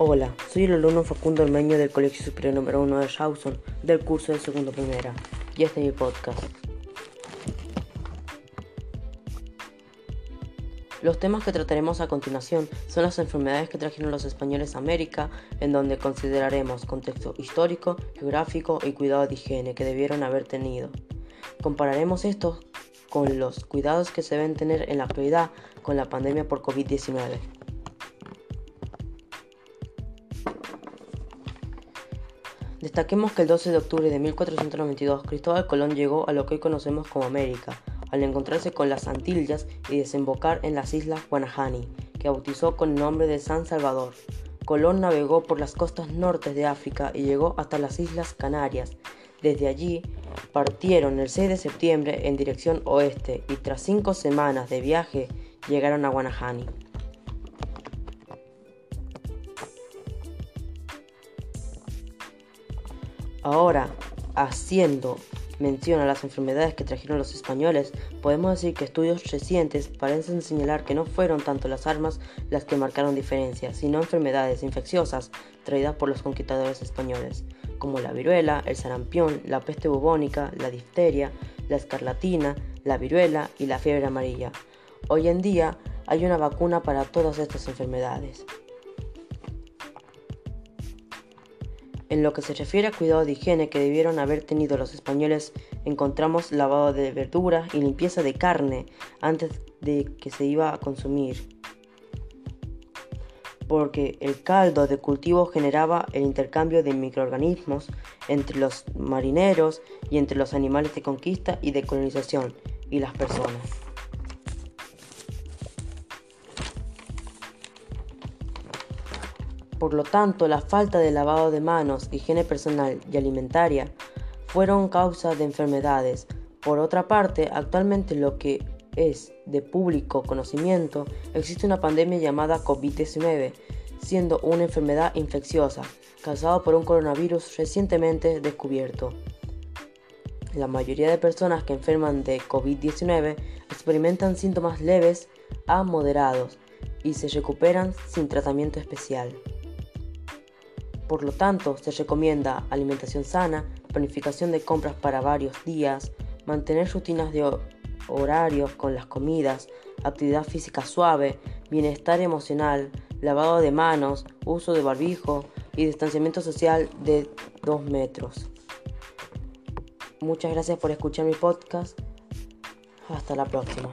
Hola, soy el alumno Facundo Ormeño del Colegio Superior número 1 de Rawson del curso de segundo primera y este es mi podcast. Los temas que trataremos a continuación son las enfermedades que trajeron los españoles a América, en donde consideraremos contexto histórico, geográfico y cuidado de higiene que debieron haber tenido. Compararemos esto con los cuidados que se deben tener en la actualidad con la pandemia por COVID-19. Destaquemos que el 12 de octubre de 1492 Cristóbal Colón llegó a lo que hoy conocemos como América, al encontrarse con las Antillas y desembocar en las islas Guanahani, que bautizó con el nombre de San Salvador. Colón navegó por las costas norte de África y llegó hasta las Islas Canarias. Desde allí partieron el 6 de septiembre en dirección oeste y tras cinco semanas de viaje llegaron a Guanahani. Ahora, haciendo mención a las enfermedades que trajeron los españoles, podemos decir que estudios recientes parecen señalar que no fueron tanto las armas las que marcaron diferencia, sino enfermedades infecciosas traídas por los conquistadores españoles, como la viruela, el sarampión, la peste bubónica, la difteria, la escarlatina, la viruela y la fiebre amarilla. Hoy en día hay una vacuna para todas estas enfermedades. En lo que se refiere a cuidado de higiene que debieron haber tenido los españoles, encontramos lavado de verduras y limpieza de carne antes de que se iba a consumir. Porque el caldo de cultivo generaba el intercambio de microorganismos entre los marineros y entre los animales de conquista y de colonización y las personas. Por lo tanto, la falta de lavado de manos, higiene personal y alimentaria fueron causa de enfermedades. Por otra parte, actualmente lo que es de público conocimiento, existe una pandemia llamada COVID-19, siendo una enfermedad infecciosa causada por un coronavirus recientemente descubierto. La mayoría de personas que enferman de COVID-19 experimentan síntomas leves a moderados y se recuperan sin tratamiento especial. Por lo tanto, se recomienda alimentación sana, planificación de compras para varios días, mantener rutinas de horarios con las comidas, actividad física suave, bienestar emocional, lavado de manos, uso de barbijo y distanciamiento social de 2 metros. Muchas gracias por escuchar mi podcast. Hasta la próxima.